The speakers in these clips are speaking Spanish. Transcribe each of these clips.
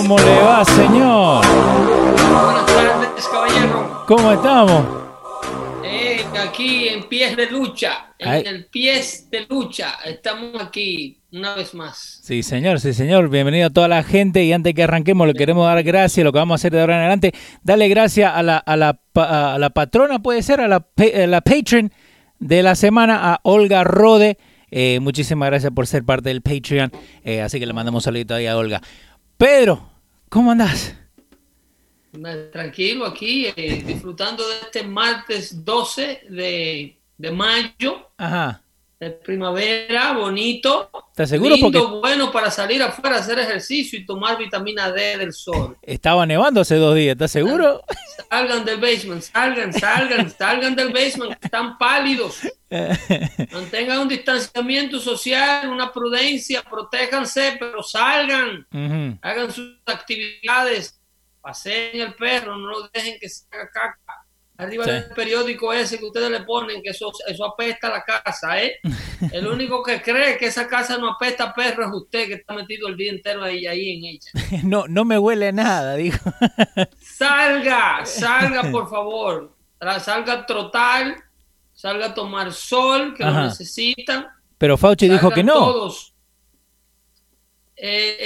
¿Cómo le va, señor? Buenas tardes, caballero. ¿Cómo estamos? Eh, aquí en pies de lucha, en Ay. el pies de lucha, estamos aquí una vez más. Sí, señor, sí, señor. Bienvenido a toda la gente. Y antes que arranquemos, le queremos dar gracias. Lo que vamos a hacer de ahora en adelante, darle gracias a la, a la, a la patrona, puede ser, a la, a la patron de la semana, a Olga Rode. Eh, muchísimas gracias por ser parte del Patreon. Eh, así que le mandamos un saludito ahí a Olga. Pedro, ¿cómo andás? Tranquilo aquí, eh, disfrutando de este martes 12 de, de mayo, Ajá. De primavera, bonito. ¿Estás seguro? Lindo, Porque bueno para salir afuera hacer ejercicio y tomar vitamina D del sol. estaba nevando hace dos días. ¿Estás seguro? Salgan del basement, salgan, salgan, salgan del basement, están pálidos. Mantengan un distanciamiento social, una prudencia, protéjanse, pero salgan, hagan sus actividades, paseen el perro, no lo dejen que se haga caca. Arriba Sí. del periódico ese que ustedes le ponen, que eso, eso apesta a la casa, ¿eh? El único que cree que esa casa no apesta a perro es usted que está metido el día entero ahí, ahí en ella. No, no me huele nada, dijo. Salga, salga por favor. Salga a trotar, salga a tomar sol, que Ajá. lo necesitan. Pero Fauci dijo que no. Todos. Eh,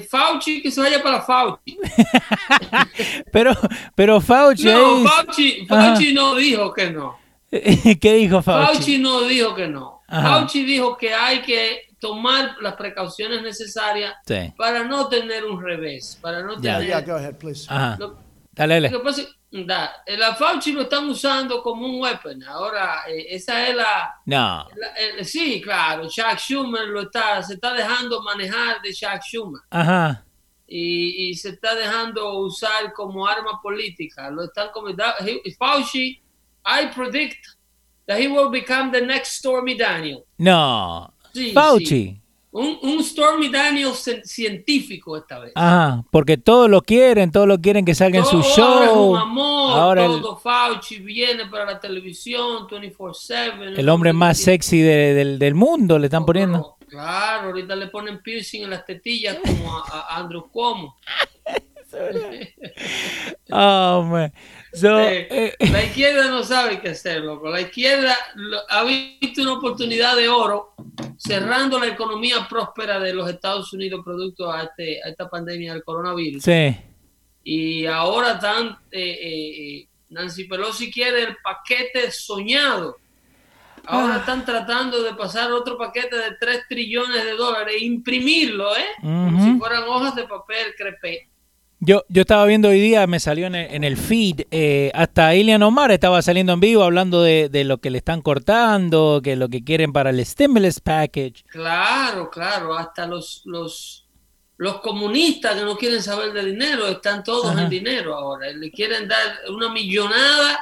eh, Fauci, que se vaya para Fauci. Pero, pero Fauci, No, Fauci. Fauci no dijo que no. ¿qué dijo Fauci? Fauci no dijo que no. Ajá. Fauci dijo que hay que tomar las precauciones necesarias Sí. para no tener un revés, para no Ya. tener... Yeah, go ahead, please. Ajá. lo- Dale, dale. Lo que pasa es da, eh, la Fauci lo están usando como un weapon. Ahora, eh, esa es la, No. la- eh, Sí, claro, Chuck Schumer lo está, se está dejando manejar de Chuck Schumer Ajá. y, y se está dejando usar como arma política. Lo están he- Fauci, I predict that he will become the next Stormy Daniel. No. Sí, Fauci. sí. Un, un Stormy Daniel cien- científico esta vez. Ajá. Porque todos lo quieren, todos lo quieren que salga en su Todo ahora es show. un amor, Ahora el- todo Fauci viene para la televisión 24/7. El hombre más sexy de- del, del mundo le están poniendo. Claro, ahorita le ponen piercing en las tetillas como a, a Andrew Cuomo. Oh, man. So, Eh, eh, la izquierda no sabe qué hacer, loco. La izquierda lo- ha visto una oportunidad de oro cerrando la economía próspera de los Estados Unidos producto a, este, a esta pandemia del coronavirus. sí. Y ahora están, eh, eh, eh, Nancy Pelosi quiere el paquete soñado. Ahora Ah. están tratando de pasar otro paquete de 3 trillones de dólares e imprimirlo, ¿eh? Como si fueran hojas de papel crepé. Yo, yo estaba viendo hoy día, me salió en el, en el feed, eh, hasta Ilian Omar estaba saliendo en vivo hablando de, de lo que le están cortando, que lo que quieren para el stimulus package. Claro, claro, hasta los, los, los comunistas que no quieren saber de dinero están todos Ajá. en dinero ahora. Le quieren dar una millonada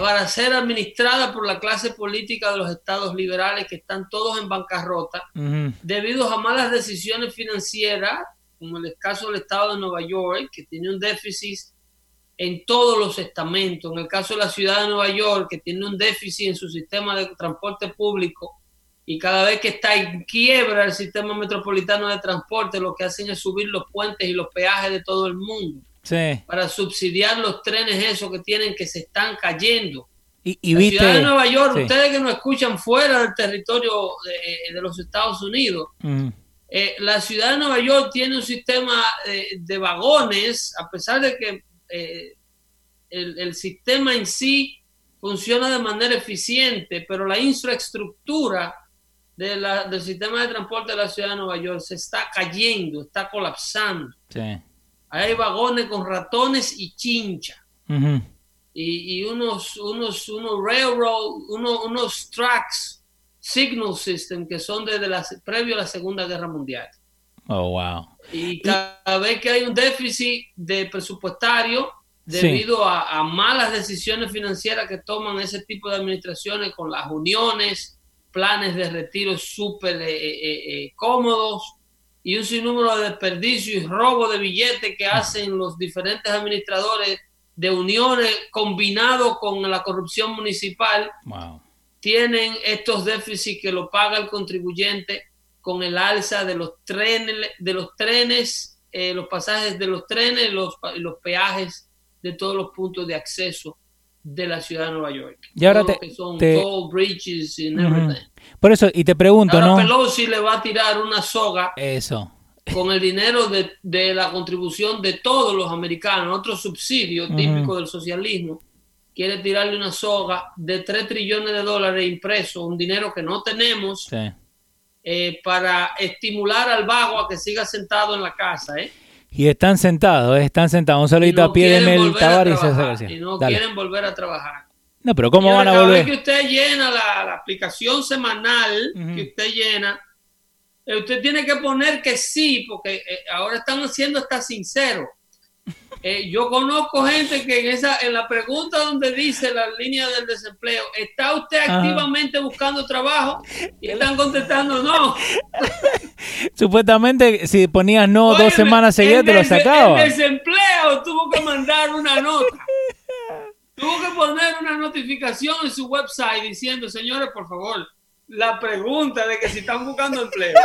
para ser administrada por la clase política de los estados liberales que están todos en bancarrota debido a malas decisiones financieras, como el caso del estado de Nueva York, que tiene un déficit en todos los estamentos, en el caso de la ciudad de Nueva York, que tiene un déficit en su sistema de transporte público, y cada vez que está en quiebra el sistema metropolitano de transporte, lo que hacen es subir los puentes y los peajes de todo el mundo. Para subsidiar los trenes esos que tienen que se están cayendo. Y, la ciudad de Nueva York, ustedes que nos escuchan fuera del territorio de, los Estados Unidos, eh, la ciudad de Nueva York tiene un sistema de vagones, a pesar de que eh, el, el sistema en sí funciona de manera eficiente, pero la infraestructura de la, del sistema de transporte de la ciudad de Nueva York se está cayendo, está colapsando. Hay vagones con ratones y chincha. y, y, unos, unos, unos railroad, unos, unos tracks, signal system que son desde la, previo a la Segunda Guerra Mundial. Oh, wow. Y cada vez que hay un déficit de presupuestario debido a, malas decisiones financieras que toman ese tipo de administraciones con las uniones, planes de retiro súper eh, eh, eh, cómodos y un sinnúmero de desperdicio y robo de billetes que hacen los diferentes administradores de uniones combinado con la corrupción municipal, tienen estos déficits que lo paga el contribuyente con el alza de los trenes, de los trenes, los pasajes de los trenes, los, los peajes de todos los puntos de acceso de la ciudad de Nueva York. Y ahora te, son toll bridges y everything. Por eso, y te pregunto, ahora ¿no? Pelosi le va a tirar una soga. Eso. Con el dinero de, de la contribución de todos los americanos, otro subsidio típico del socialismo, quiere tirarle una soga de 3 trillones de dólares impreso, un dinero que no tenemos, eh, para estimular al vago a que siga sentado en la casa, ¿eh? Y están sentados, ¿eh? están sentados. Un saludito a pie de Mel Tavares y no quieren volver a trabajar. No, pero ¿cómo van a volver? Cada que usted llena la, aplicación semanal que usted llena, eh, usted tiene que poner que sí, porque ahora están siendo hasta sinceros. Eh, yo conozco gente que en esa en la pregunta donde dice la línea del desempleo, ¿está usted activamente buscando trabajo? Y están contestando no. Supuestamente si ponías no dos semanas seguidas te lo sacaba. El desempleo tuvo que mandar una nota. Tuvo que poner una notificación en su website diciendo, señores, por favor, la pregunta de que si están buscando empleo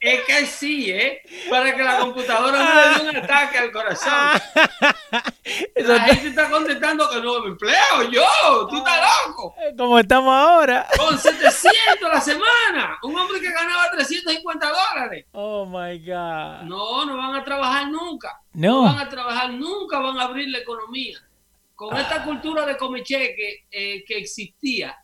es que sí, ¿eh? Para que la computadora no le dé un ataque al corazón. La gente está contestando que no me empleo, yo, tú estás loco. Como estamos ahora. Con 700 a la semana. Un hombre que ganaba 350 dólares. Oh my God. No, no van a trabajar nunca. No. no van a trabajar nunca, van a abrir la economía. Con esta ah. cultura de comecheque eh, que existía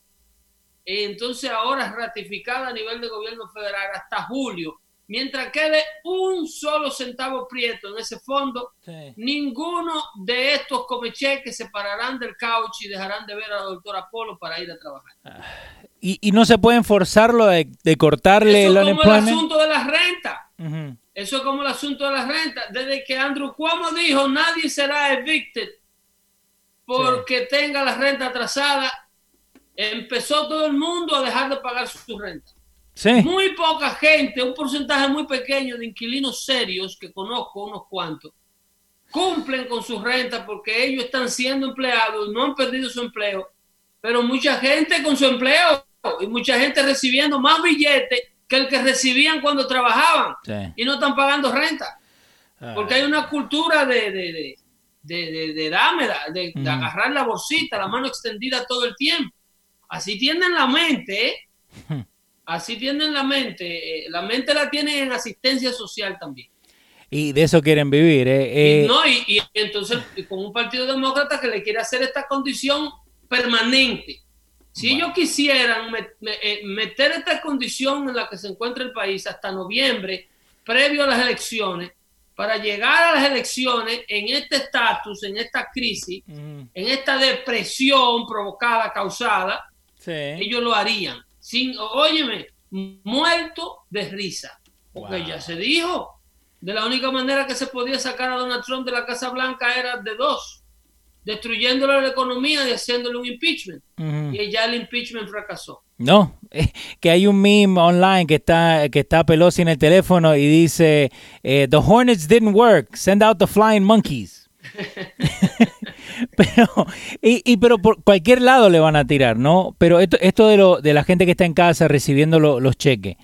entonces ahora es ratificada a nivel de gobierno federal hasta julio. Mientras quede un solo centavo prieto en ese fondo, ninguno de estos comecheques se pararán del couch y dejarán de ver a la doctora Polo para ir a trabajar. Ah, y, no se pueden forzarlo de, cortarle Eso es como el asunto de las rentas. Eso es como el asunto de las rentas. Desde que Andrew Cuomo dijo nadie será evicted porque tenga la renta atrasada, empezó todo el mundo a dejar de pagar su renta. Muy poca gente, un porcentaje muy pequeño de inquilinos serios, que conozco unos cuantos, cumplen con su renta porque ellos están siendo empleados, no han perdido su empleo, pero mucha gente con su empleo y mucha gente recibiendo más billetes que el que recibían cuando trabajaban y no están pagando renta. Ah. Porque hay una cultura de, de, de, de, de, de agarrar la bolsita, la mano extendida todo el tiempo. Así tienen la mente, así tienen la mente. Eh, la mente la tienen en asistencia social también. Y de eso quieren vivir. ¿eh? Y, no, y, entonces con un partido demócrata que le quiere hacer esta condición permanente. Si ellos quisieran eh, meter esta condición en la que se encuentra el país hasta noviembre, previo a las elecciones, para llegar a las elecciones en este estatus, en esta crisis, en esta depresión provocada, causada, ellos lo harían. Sin, óyeme, muerto de risa. Porque ya se dijo, de la única manera que se podía sacar a Donald Trump de la Casa Blanca era de dos. destruyéndole la economía y haciéndole un impeachment. Y ya el impeachment fracasó. No, que hay un meme online que está, que está Pelosi en el teléfono y dice, eh, The Hornets didn't work, send out the flying monkeys. pero, y, pero por cualquier lado le van a tirar, ¿no? Pero esto, esto de, lo, de la gente que está en casa recibiendo los cheques,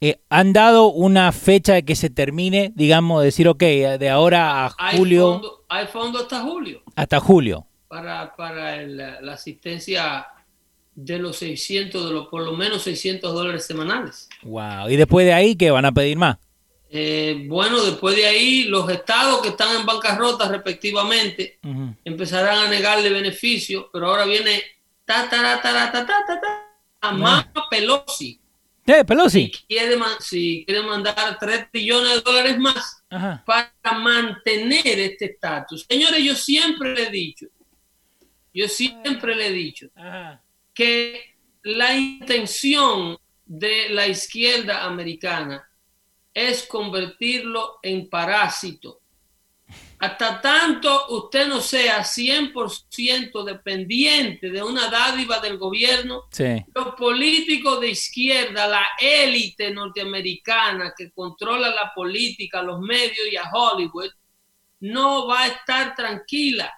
eh, ¿han dado una fecha de que se termine, digamos, decir, ok, de ahora a julio? Hay fondo, hasta julio. Hasta julio. Para, para la asistencia de los 600, de los por lo menos 600 dólares semanales. Wow. ¿Y después de ahí qué van a pedir más? Eh, bueno, después de ahí los estados que están en bancarrota respectivamente empezarán a negarle beneficios, pero ahora viene ta ta ta ta ta ta ta más Pelosi. ¿Eh, Pelosi? Si quiere, si quiere mandar 3 billones de dólares más para mantener este estatus. Señores, yo siempre le he dicho, yo siempre le he dicho que la intención de la izquierda americana es convertirlo en parásito. Hasta tanto usted no sea 100% dependiente de una dádiva del gobierno, los políticos de izquierda, la élite norteamericana que controla la política, los medios y a Hollywood, no va a estar tranquila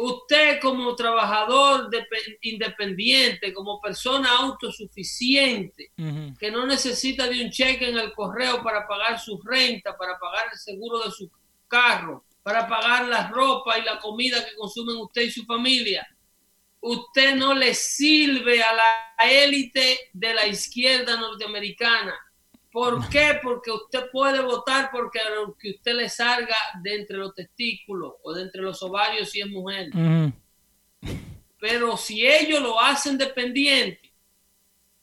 usted como trabajador independiente, como persona autosuficiente, que no necesita de un cheque en el correo para pagar su renta, para pagar el seguro de su carro, para pagar la ropa y la comida que consumen usted y su familia, usted no le sirve a la élite de la izquierda norteamericana ¿Por qué? Porque usted puede votar porque que usted le salga de entre los testículos o de entre los ovarios si es mujer. Pero si ellos lo hacen dependiente,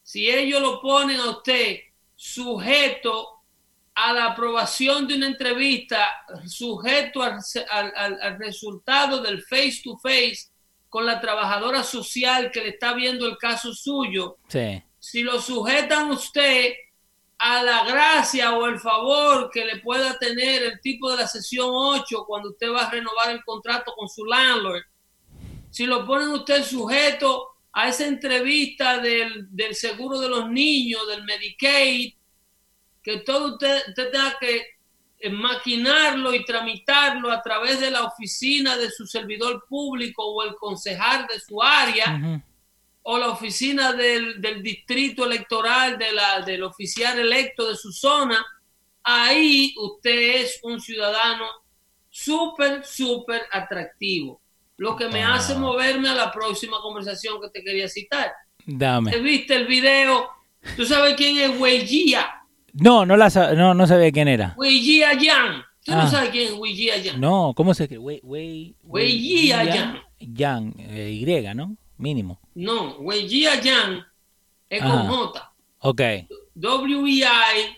si ellos lo ponen a usted sujeto a la aprobación de una entrevista, sujeto al, al resultado del face to face con la trabajadora social que le está viendo el caso suyo, sí. si lo sujetan a usted a la gracia o el favor que le pueda tener el tipo de la sesión 8 cuando usted va a renovar el contrato con su landlord, si lo ponen usted sujeto a esa entrevista del, seguro de los niños, del Medicaid, que todo usted, tenga que eh, maquinarlo y tramitarlo a través de la oficina de su servidor público o el concejal de su área, o la oficina del, distrito electoral de la, del oficial electo de su zona, ahí usted es un ciudadano súper, súper atractivo. Lo que me hace moverme a la próxima conversación que te quería citar. Dame. ¿Viste el video? ¿Tú sabes quién es Weijia? No, no, la, no, no sabía quién era. Weijia Yang. ¿Tú no ah. sabes quién es Weijia Yang? No, ¿cómo se escribe? Wei, Wei, Yang. Yang, eh, Y, ¿no? Mínimo. No, Weijia Yang es con J. Ok. W-E-I-J-I-A.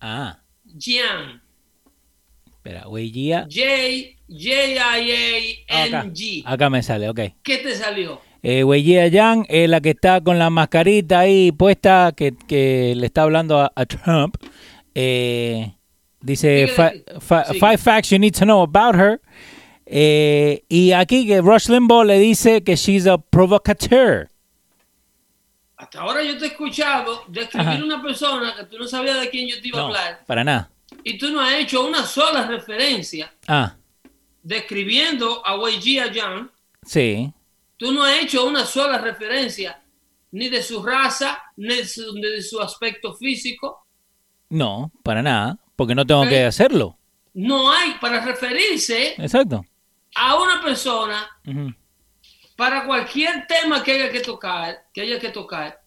Ah. Jiang. Espera, Weijia. J-J-I-A-N-G. Acá, me sale, ok. ¿Qué te salió? Eh, Weijia Yang es la que está con la mascarita ahí puesta, que, que le está hablando a, Trump. Eh, dice, five facts you need to know about her. Eh, y aquí que Rush Limbaugh le dice que she's a provocateur. Hasta ahora yo te he escuchado describir una persona que tú no sabías de quién yo te iba a hablar. Para nada. Y tú no has hecho una sola referencia. Ah. Describiendo a Wei Jia Yang. Sí. Tú no has hecho una sola referencia ni de su raza, ni de su, aspecto físico. No, para nada, porque no tengo que hacerlo. No hay para referirse. Exacto a una persona para cualquier tema que haya que tocar, que haya que tocar,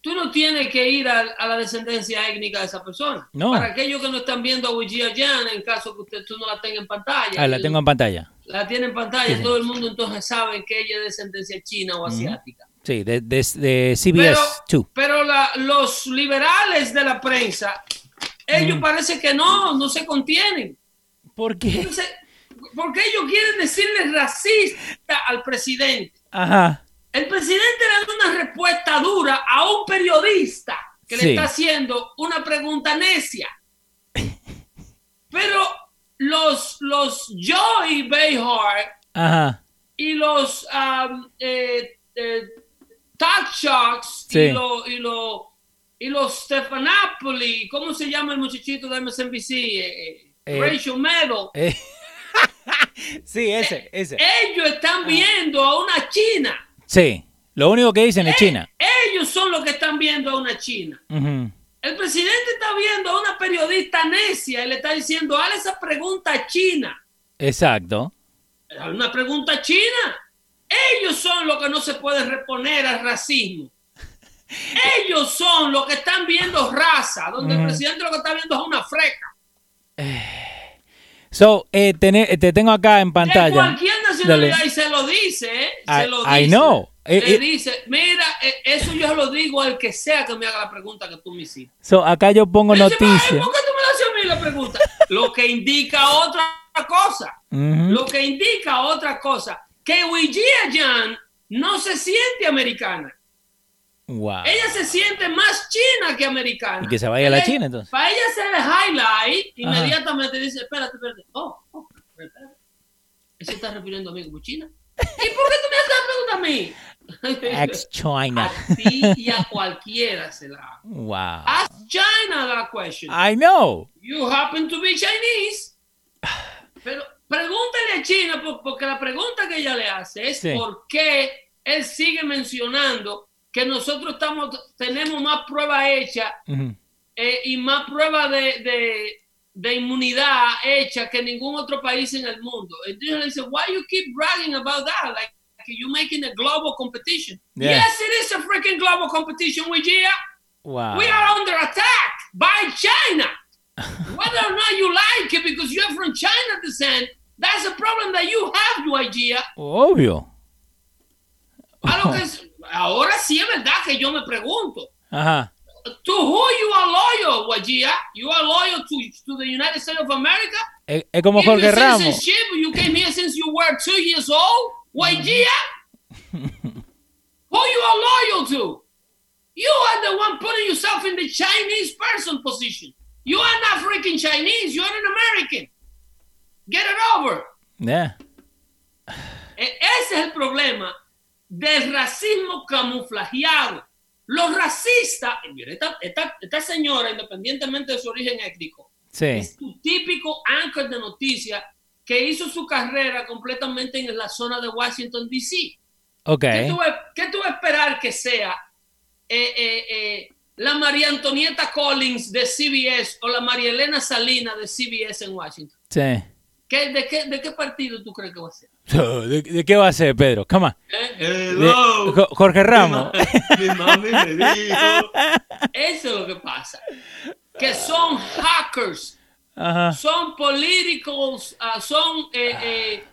tú no tienes que ir a, la descendencia étnica de esa persona. Para aquellos que no están viendo a Wijia Jan, en caso que usted tú no la tenga en pantalla. Ah, la tengo en pantalla. La tiene en pantalla, todo el mundo entonces sabe que ella es de descendencia china o asiática. Sí, de, de, CBS pero, Pero los liberales de la prensa, ellos parece que no, no se contienen. ¿Por qué? Porque ellos quieren decirle racista al presidente. Ajá. El presidente le da una respuesta dura a un periodista que le está haciendo una pregunta necia. Pero los, los Joey Behar Ajá. y los um, eh, eh, Talk Shocks Sí. y los y los y los Stefanopoulos, ¿cómo se llama el muchachito de MSNBC? Eh, Eh, Rachel Maddow. Eh, sí, ese, ese. Ellos están viendo a una China. Sí, lo único que dicen es China. Ellos son los que están viendo a una China. El presidente está viendo a una periodista necia y le está diciendo, haz esa pregunta a China. Exacto. Una pregunta a China. Ellos son los que no se pueden reponer al racismo. Ellos son los que están viendo raza, donde el presidente lo que está viendo es una freca. Eh, tené- eh, te tengo acá en pantalla. cualquier nacionalidad Dale. y se lo dice, ¿eh? I- Se lo I dice. know. Eh, Le eh. dice, mira, eh, eso yo lo digo al que sea que me haga la pregunta que tú me hiciste. So, acá yo pongo Me dice, "Ay, noticias. ¿Por qué tú me la haces a mí la pregunta? Lo que indica otra cosa. Ujú. Lo que indica otra cosa. Que Jan no se siente americana. Wow. Ella se siente más china que americana. Y que se vaya a la China, entonces. Para ella hacer el highlight, inmediatamente dice, espérate, espérate. Oh, oh, espérate. ¿Eso está refiriendo a mí como china? ¿Y por qué tú me haces la pregunta a mí? Ex China. A ti y a cualquiera se la hago. Wow. Ask China that question. I know. You happen to be Chinese. Pero pregúntale a China, por- porque la pregunta que ella le hace es Sí. por qué él sigue mencionando que nosotros estamos, tenemos más pruebas hechas Ujú. eh, y más pruebas de, de, de inmunidad hecha que ningún otro país en el mundo. Entonces le dice, why you keep bragging about that? Like, like you making a global competition. Yeah. Yes, it is a freaking global competition, Wijia. Wow. We are under attack by China. Whether or not you like it because you're from China descent, that's a problem that you have, Wijia. Obvio. A lo que es- ahora sí es verdad que yo me pregunto. Ajá. To who you are loyal, Wajia? You are loyal to, to the United States of America? Es, es como Jorge Ramos. You came here since you were two years old? Wajia? who you are loyal to? You are the one putting yourself in the Chinese person position. You are not freaking Chinese. You're an American. Get it over. Yeah. E- Ese es el problema del racismo camuflajeado. Los racistas, mira, esta, esta- esta señora, independientemente de su origen étnico, Sí. es tu típico anchor de noticias que hizo su carrera completamente en la zona de Washington, D.C. ¿Qué, tú, qué tú esperar que sea eh, eh, eh, la María Antonieta Collins de CBS o la María Elena Salina de CBS en Washington? Sí. ¿Qué- de, qué, ¿De qué partido tú crees que va a ser? ¿De, de qué va a ser, Pedro? Come on. ¿Eh? De- Jo- Jorge Ramos. Mi mami me dijo. Eso es lo que pasa. Que son hackers, Ajá. son políticos, ah, son eh, eh,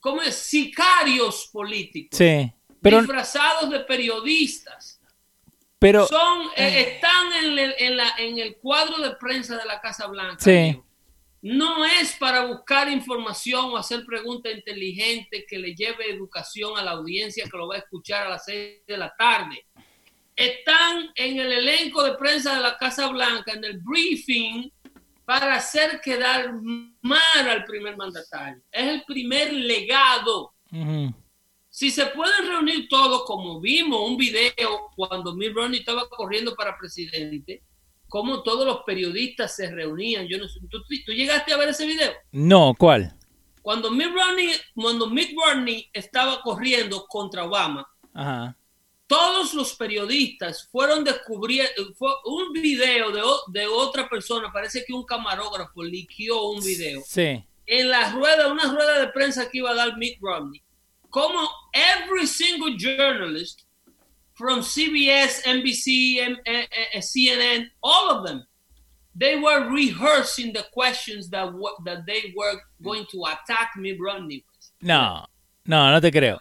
¿cómo es? sicarios políticos, Sí. Pero, disfrazados de periodistas. pero, Son, eh, están en el, en la- en el cuadro de prensa de la Casa Blanca. Sí. amigo. No es para buscar información o hacer preguntas inteligentes que le lleve educación a la audiencia que lo va a escuchar a las seis de la tarde. Están en el elenco de prensa de la Casa Blanca, en el briefing, para hacer quedar mal al primer mandatario. Es el primer legado. Si se pueden reunir todos, como vimos un video cuando Mitt Romney estaba corriendo para presidente, como todos los periodistas se reunían. Yo no sé, ¿tú, tú llegaste a ver ese video? no, ¿cuál? Cuando Mitt Romney, cuando Mitt Romney estaba corriendo contra Obama, Ajá. todos los periodistas fueron descubriendo, fue un video de, de otra persona, parece que un camarógrafo liqueó un video Sí. en la rueda, una rueda de prensa que iba a dar Mitt Romney, como every single journalist from CBS, NBC, M- eh, eh, CNN, all of them, they were rehearsing the questions that that they were going to attack Romney. with. No, no, no te creo.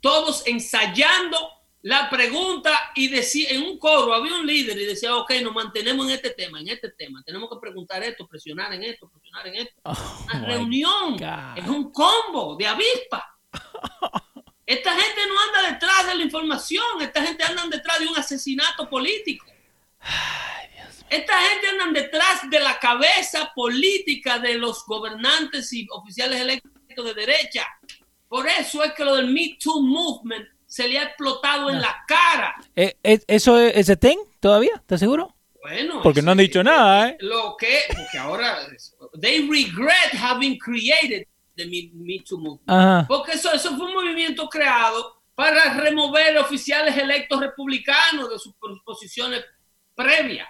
Todos ensayando la pregunta y decía en un coro había un líder y decía, ok, nos mantenemos en este tema, en este tema, tenemos que preguntar esto, presionar en esto, presionar en esto Oh, una reunión, God. es un combo de avispa. Esta gente no anda detrás de la información, esta gente anda detrás de un asesinato político. Esta gente andan detrás de la cabeza política de los gobernantes y oficiales electos de derecha. Por eso es que lo del Me Too Movement se le ha explotado en Ah. la cara. Eh, ¿Eso es ese thing todavía? ¿Estás seguro? Bueno, Porque no han ese- dicho nada, ¿eh? Lo que, porque ahora, they regret having created the Me, Too Movement. Porque eso, eso fue un movimiento creado para remover oficiales electos republicanos de sus pos- posiciones previas,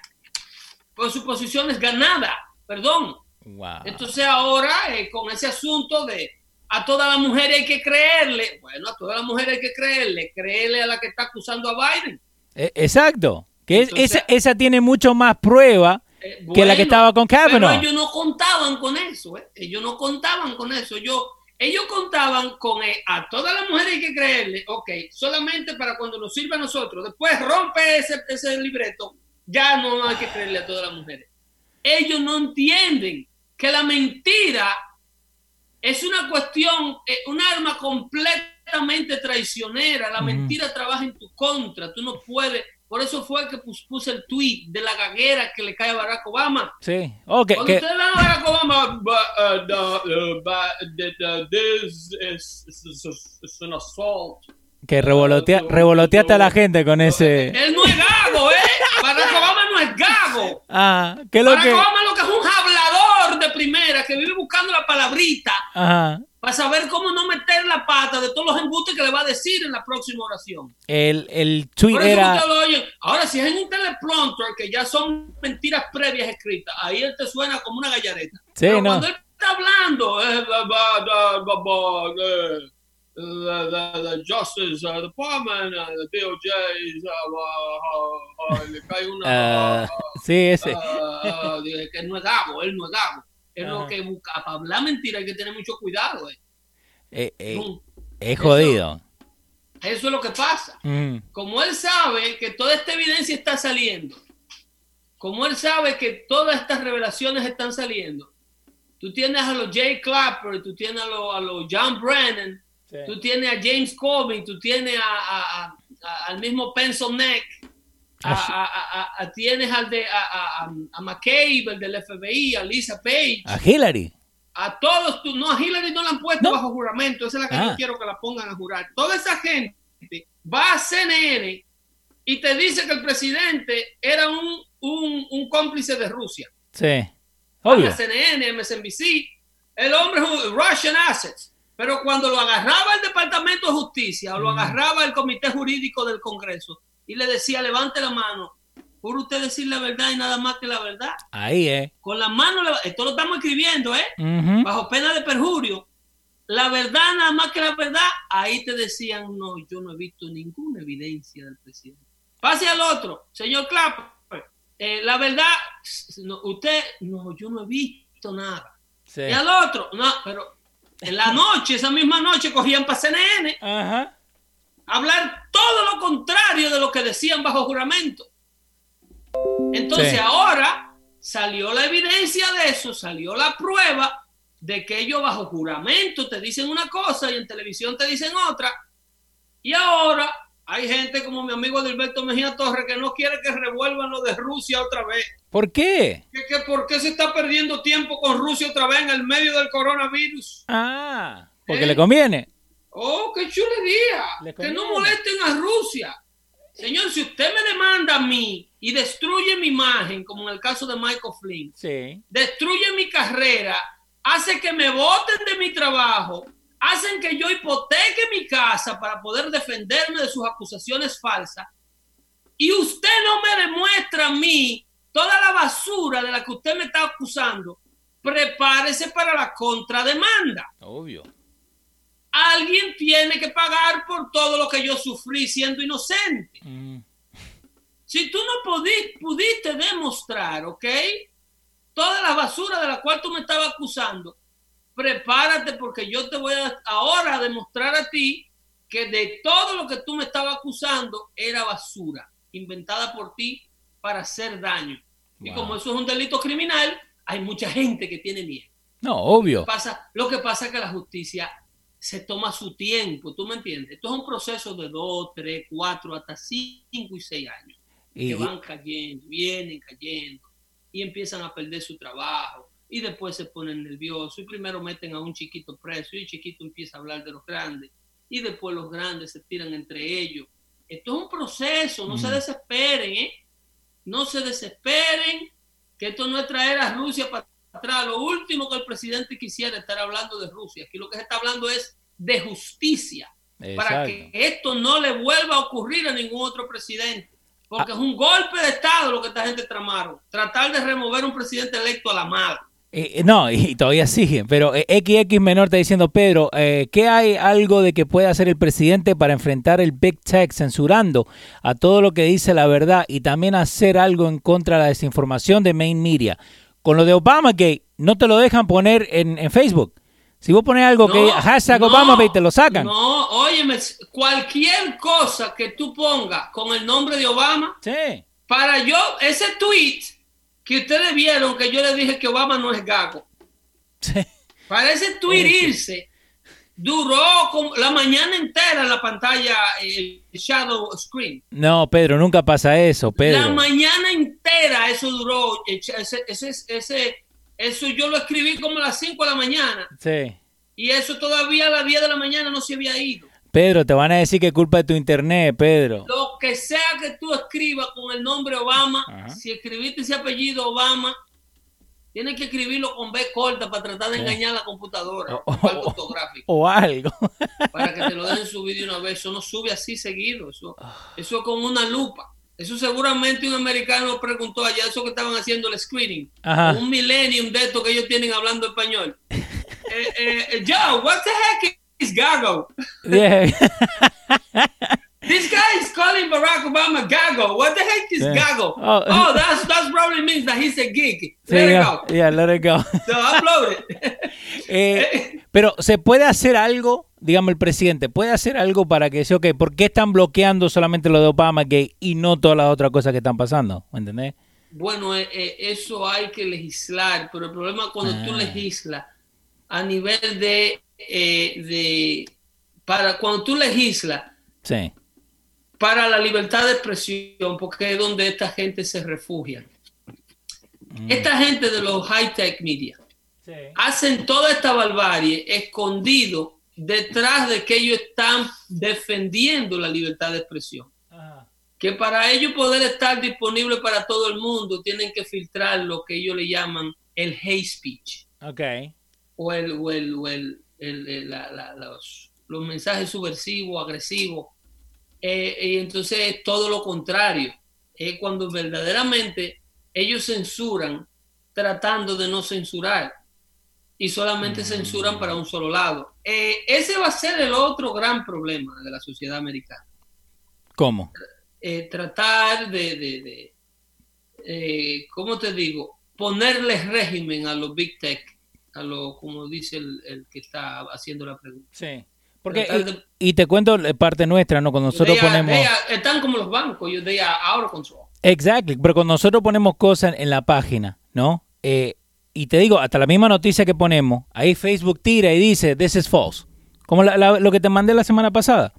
por sus posiciones ganadas, perdón. Wow. Entonces ahora, eh, con ese asunto de a todas las mujeres hay que creerle, bueno, a todas las mujeres hay que creerle, creerle a la que está acusando a Biden. Eh, exacto. Que Entonces- esa, esa tiene mucho más prueba Eh, que la que estaba con Pero Kavanaugh. ellos no contaban con eso, ¿eh? ellos no contaban con eso. Yo, ellos contaban con eh, a todas las mujeres hay que creerle, ok, solamente para cuando nos sirva a nosotros. Después rompe ese, ese libreto, ya no hay que creerle a todas las mujeres. Ellos no entienden que la mentira es una cuestión, un arma completamente traicionera. La mentira trabaja en tu contra. Tú no puedes. Por eso fue que pus- puse el tweet de la gaguera que le cae a Barack Obama. Sí. Que- Cuando que- ustedes ven a Barack Obama, "But, uh, the, uh, but the- the- this is, an assault. que revolotea, revoloteaste a la gente con ese. Él no es gago, ¿eh? Barack Obama no es gago. Ah, que lo Barack que. Obama lo que es un hablador de primera que vive buscando la palabrita Ajá. Para saber cómo no meter la pata de todos los embustes que le va a decir en la próxima oración. El, el tweet era. Ahora, si es en un teleprompter, que ya son mentiras previas escritas, ahí él te suena como una gallareta. Sí, Pero no. cuando él está hablando, eh, eh, the, the- the Justice uh, Department, uh, the DOJ, uh, uh, uh, le cae una... Ah, uh, sí, ese. uh, uh, dije que no es gago, él no es gago. Es lo Ajá. que busca. Para hablar mentira hay que tener mucho cuidado. eh. Eh, eh, es jodido. Eso es lo que pasa. Mm, Como él sabe que toda esta evidencia está saliendo, como él sabe que todas estas revelaciones están saliendo, tú tienes a los Jay Clapper, tú tienes a los, a los John Brennan, tú tienes a James Corbin, tú tienes a- a- al mismo Pencil Neck, a, Ah, a- a- tienes al de a, a- a- a McCabe, el del FBI, a Lisa Page, A Hillary. a todos, tú, no, a Hillary no la han puesto No. bajo juramento, esa es la que Ah. yo quiero que la pongan a jurar. Toda esa gente va a CNN y te dice que el presidente era un, un, un cómplice de Rusia. Sí. Obvio. a CNN, MSNBC, el hombre Russian Assets. Pero cuando lo agarraba el Departamento de Justicia o lo Mm. agarraba el Comité Jurídico del Congreso y le decía, levante la mano, por usted decir la verdad y nada más que la verdad. Ahí, eh. Con la mano, esto lo estamos escribiendo, ¿eh? Bajo pena de perjurio, la verdad nada más que la verdad, ahí te decían, no, yo no he visto ninguna evidencia del presidente. Pase al otro, señor Clapper, eh, la verdad, no, usted, no, yo no he visto nada. Sí. Y al otro, no, pero en la noche, esa misma noche, cogían para CNN Ajá. a hablar todo lo contrario de lo que decían bajo juramento. Entonces Sí. ahora salió la evidencia de eso, salió la prueba de que ellos bajo juramento te dicen una cosa y en televisión te dicen otra. Y ahora hay gente como mi amigo Dilberto Mejía Torres que no quiere que revuelvan lo de Rusia otra vez. ¿Por qué? Que, que ¿Por qué se está perdiendo tiempo con Rusia otra vez en el medio del coronavirus? Ah, porque ¿Eh? le conviene. Oh, qué chulería. Le Que no molesten a Rusia. Señor, si usted me demanda a mí y destruye mi imagen, como en el caso de Michael Flynn, Sí. destruye mi carrera, hace que me voten de mi trabajo, hacen que yo hipoteque mi casa para poder defenderme de sus acusaciones falsas, y usted no me demuestra a mí toda la basura de la que usted me está acusando, prepárese para la contrademanda Obvio. Alguien tiene que pagar por todo lo que yo sufrí siendo inocente. Mm, Si tú no pudi- pudiste demostrar, ¿ok? Toda la basura de la cual tú me estabas acusando, prepárate porque yo te voy a ahora a demostrar a ti que de todo lo que tú me estabas acusando era basura, inventada por ti para hacer daño. Y como eso es un delito criminal, hay mucha gente que tiene miedo No, obvio. pasa, lo que pasa es que la justicia se toma su tiempo, ¿tú me entiendes? Esto es un proceso de dos, tres, cuatro, hasta cinco y seis años, Y, que van cayendo, vienen cayendo. y empiezan a perder su trabajo y después se ponen nerviosos y primero meten a un chiquito preso y el chiquito empieza a hablar de los grandes y después los grandes se tiran entre ellos. Esto es un proceso, no se desesperen, ¿eh? No se desesperen, que esto no es traer a Rusia para atrás. Lo último que el presidente quisiera estar hablando de Rusia. Aquí lo que se está hablando es de justicia, para que esto no le vuelva a ocurrir a ningún otro presidente. Porque es un golpe de Estado lo que esta gente tramaron. Tratar de remover un presidente electo a la mala. Eh, eh, no, y todavía sigue, pero XX eh, Menor está diciendo, Pedro, ¿qué hay algo de que pueda hacer el presidente para enfrentar el Big Tech censurando a todo lo que dice la verdad y también hacer algo en contra de la desinformación de main media? Con lo de Obama que no te lo dejan poner en, Facebook. Si vos pones algo que hashtag Obama te lo sacan. No, óyeme, cualquier cosa que tú pongas con el nombre de Obama, sí. para yo, ese tweet que ustedes vieron que yo les dije que Obama no es gago. Parece tweet irse. Duró como la mañana entera en la pantalla el shadow screen. No, Pedro, nunca pasa eso, Pedro. La mañana entera eso duró. Ese, ese, ese, eso yo lo escribí como a las 5 de la mañana. Sí. Y eso todavía a las 10 de la mañana no se había ido. Pedro, te van a decir que es culpa de tu internet, Pedro. Lo que sea que tú escribas con el nombre Obama, si escribiste ese apellido Obama, tienes que escribirlo con B corta para tratar de engañar a la computadora o, o, algo. Para que te lo dejen subir de una vez. Eso no sube así seguido. Eso, eso es con una lupa. Eso seguramente un americano preguntó allá, eso que estaban haciendo el screening. Un millennium de esto que ellos tienen hablando español. eh, eh, Joe, what the heck is Gago. Yeah. this guy is calling Barack Obama Gago. What the heck is yeah. Gago? Oh, oh, that's that's probably means that he's a geek. Let yeah, it go. Yeah, let it go. So upload it. eh, pero se puede hacer algo, digamos el presidente, puede hacer algo para que sea ok, ¿por qué están bloqueando solamente lo de Obama gay y no todas las otras cosas que están pasando? ¿Me entendés? Bueno, eh, eh, eso hay que legislar, pero el problema es cuando ah. tú legislas a nivel de eh, de, para cuando tú legislas para la libertad de expresión, porque es donde esta gente se refugia. Mm. Esta gente de los high-tech media hacen toda esta barbarie escondido detrás de que ellos están defendiendo la libertad de expresión. Que para ellos poder estar disponible para todo el mundo, tienen que filtrar lo que ellos le llaman el hate speech. Okay. O el, o el, o el los, mensajes subversivos, agresivos. Eh, y entonces es todo lo contrario. Es cuando verdaderamente ellos censuran tratando de no censurar y solamente censuran para un solo lado. Eh, ese va a ser el otro gran problema de la sociedad americana. ¿Cómo? Eh, tratar de, de, ¿cómo te digo? Ponerle régimen a los big tech lo, como dice el, que está haciendo la pregunta. Sí. Porque, y, te cuento parte nuestra, ¿no? Cuando nosotros ponemos... están como los bancos, ellos de out control. Exacto, pero cuando nosotros ponemos cosas en la página, ¿no? Eh, y te digo, hasta la misma noticia que ponemos, ahí Facebook tira y dice, this is false. Como lo que te mandé la semana pasada,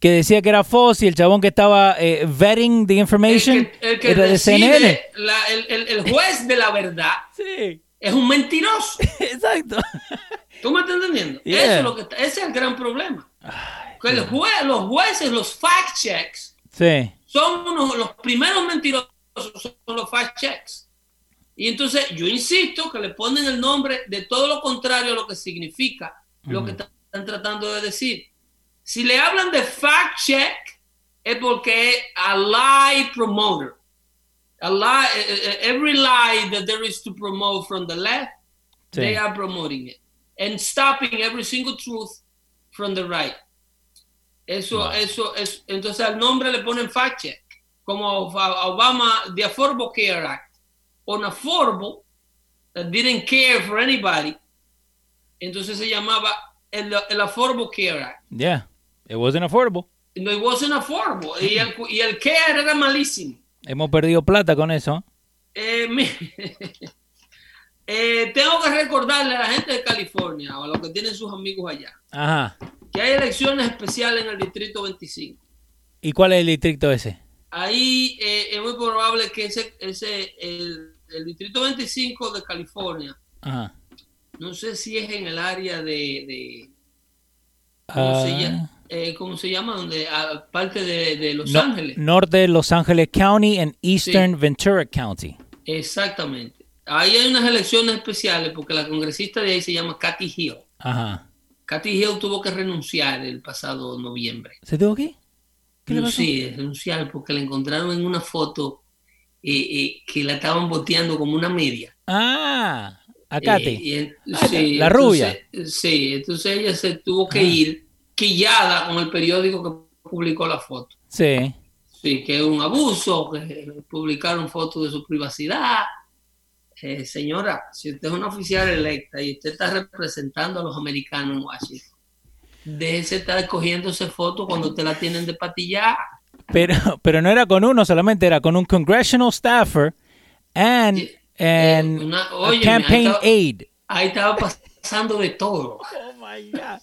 que decía que era false y el chabón que estaba eh, vetting the information el que, de CNN. el, el juez de la verdad. Sí es un mentiroso. Exacto. ¿Tú me estás entendiendo? Eso es lo que ese es el gran problema. los jueces, los fact checks, sí. son unos, los primeros mentirosos, son los fact checks. Y entonces yo insisto que le ponen el nombre de todo lo contrario a lo que significa lo que están tratando de decir. Si le hablan de fact check, es porque es a lie promoter. A lie, every lie that there is to promote from the left, they are promoting it and stopping every single truth from the right. Eso, eso es, entonces al nombre le ponen fact check, como Obama, the Affordable Care Act, on affordable, that didn't care for anybody, entonces se llamaba el, el Affordable Care Act. Yeah, it wasn't affordable. No, it wasn't affordable. y, el, y el care era malísimo. Hemos perdido plata con eso. Eh, eh, tengo que recordarle a la gente de California o a los que tienen sus amigos allá que hay elecciones especiales en el distrito 25. ¿Y cuál es el distrito ese? Ahí eh, es muy probable que ese, ese el, el distrito 25 de California. Ajá. No sé si es en el área de... ¿cómo, se llama? Ah. Eh, ¿Cómo se llama? Donde, parte de, Los Ángeles. Norte de Los Ángeles County en Eastern Ventura County. Exactamente. Ahí hay unas elecciones especiales porque la congresista de ahí se llama Kathy Hill. Ajá. Kathy Hill tuvo que renunciar el pasado noviembre. ¿Se tuvo qué? sí, renunciar porque la encontraron en una foto eh, que la estaban boteando como una media. Ah, a Kathy. Eh, ah, la rubia. Sí, entonces ella se tuvo que ah. ir quillada con el periódico que publicó la foto. Sí. Sí, que es un abuso, que publicaron fotos de su privacidad. Eh, señora, si usted es una oficial electa y usted está representando a los americanos en Washington, déjese estar cogiéndose fotos cuando te la tienen de patillar. Pero, pero no era con uno solamente, era con un congressional staffer and, eh, campaign aid. Ahí estaba pasando de todo. Oh my God.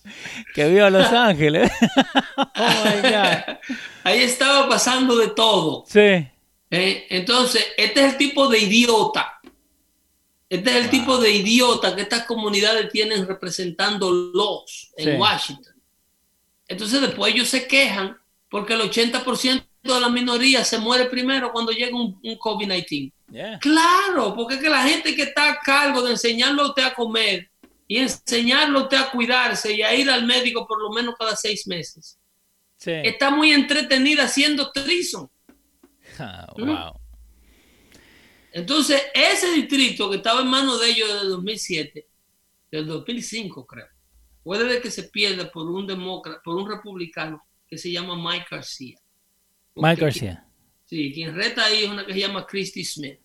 Que viva Los Ángeles. oh my God. Ahí estaba pasando de todo. Sí. Eh, entonces, este es el tipo de idiota este es el tipo de idiota que estas comunidades tienen representando los en Washington. Entonces después ellos se quejan porque el 80% de la minoría se muere primero cuando llega un, COVID-19. Claro, porque es que la gente que está a cargo de enseñarlo a usted a comer y enseñarlo a usted a cuidarse y a ir al médico por lo menos cada seis meses, está muy entretenida haciendo trison. Ah, wow. Entonces, ese distrito que estaba en manos de ellos desde 2007, del 2005 creo, puede que se pierda por un demócrata, por un republicano que se llama Mike García. Mike García. Sí, quien reta ahí es una que se llama Christy Smith.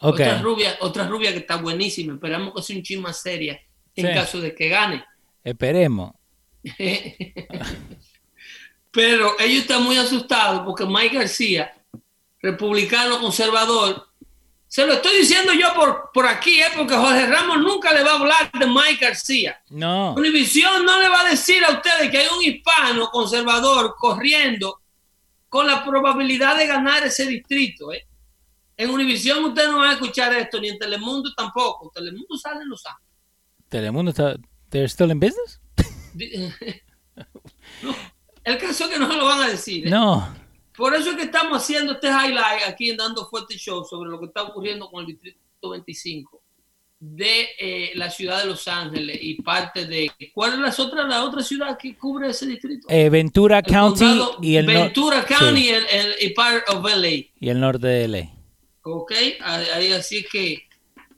Otra rubia, otra rubia que está buenísima. Esperamos que sea un chin más seria en caso de que gane. Esperemos. Pero ellos están muy asustados porque Mike García, republicano conservador, se lo estoy diciendo yo por, por aquí, ¿eh? porque Jorge Ramos nunca le va a hablar de Mike García. No. Univisión no le va a decir a ustedes que hay un hispano conservador corriendo con la probabilidad de ganar ese distrito. ¿eh? En Univisión ustedes no van a escuchar esto, ni en Telemundo tampoco. Telemundo sale en Los Ángeles. ¿Telemundo está they're still in business? el caso es que no se lo van a decir. ¿eh? No. Por eso es que estamos haciendo este highlight aquí en Dando Fuerte Show sobre lo que está ocurriendo con el Distrito 25 de eh, la ciudad de Los Ángeles y parte de... ¿Cuál es la otra, la otra ciudad que cubre ese distrito? Eh, Ventura County y el Ventura County y, el, y part of LA. Y el norte de LA. Ok, ahí así que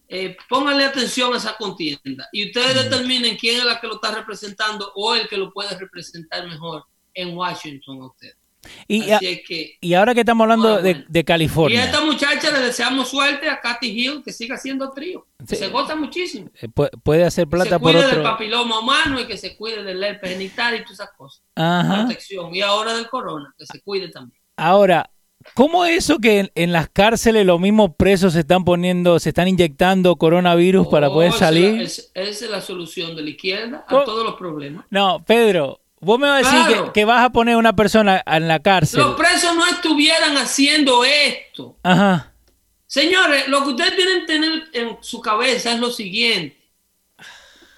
eh, pónganle atención a esa contienda y ustedes determinen quién es la que lo está representando o el que lo puede representar mejor en Washington a ustedes. Y, ahora que estamos hablando de, California. Y a esta muchacha le deseamos suerte a Kathy Hill que siga haciendo trío. Se goza muchísimo. Eh, puede hacer plata por otro. Que se cuide del papiloma humano y que se cuide del herpes genital y todas esas cosas. Protección. Y ahora del corona, que se cuide también. Ahora, ¿cómo es eso que en, las cárceles los mismos presos se están poniendo, se están inyectando coronavirus para oh, poder salir? Esa es, la solución de la izquierda a todos los problemas. No, Pedro, Vos me vas a decir que, vas a poner una persona en la cárcel. Los presos no estuvieran haciendo esto. Ajá. Señores, lo que ustedes tienen que tener en su cabeza es lo siguiente.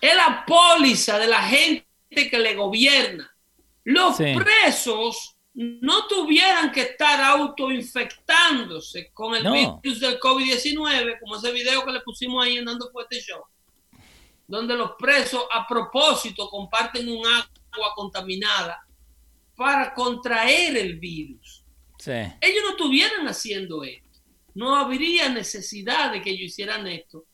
Es la póliza de la gente que le gobierna. Los presos no tuvieran que estar autoinfectándose con el virus del COVID-19, como ese video que le pusimos ahí en Dando Fuerte Show, donde los presos a propósito comparten un acto agua contaminada para contraer el virus. Ellos no estuvieran haciendo esto. No habría necesidad de que ellos hicieran esto,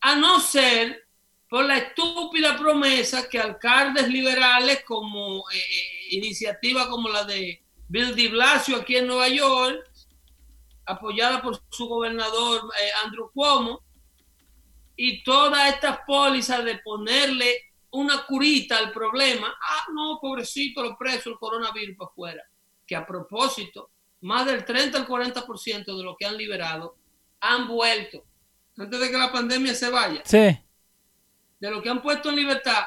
a no ser por la estúpida promesa que alcaldes liberales como eh, eh, iniciativa como la de Bill de Blasio aquí en Nueva York, apoyada por su gobernador eh, Andrew Cuomo, y todas estas pólizas de ponerle una curita al problema. Ah, no, pobrecito, los presos, el coronavirus para afuera. Que a propósito, más del 30 al 40% de los que han liberado han vuelto antes de que la pandemia se vaya. Sí. De lo que han puesto en libertad,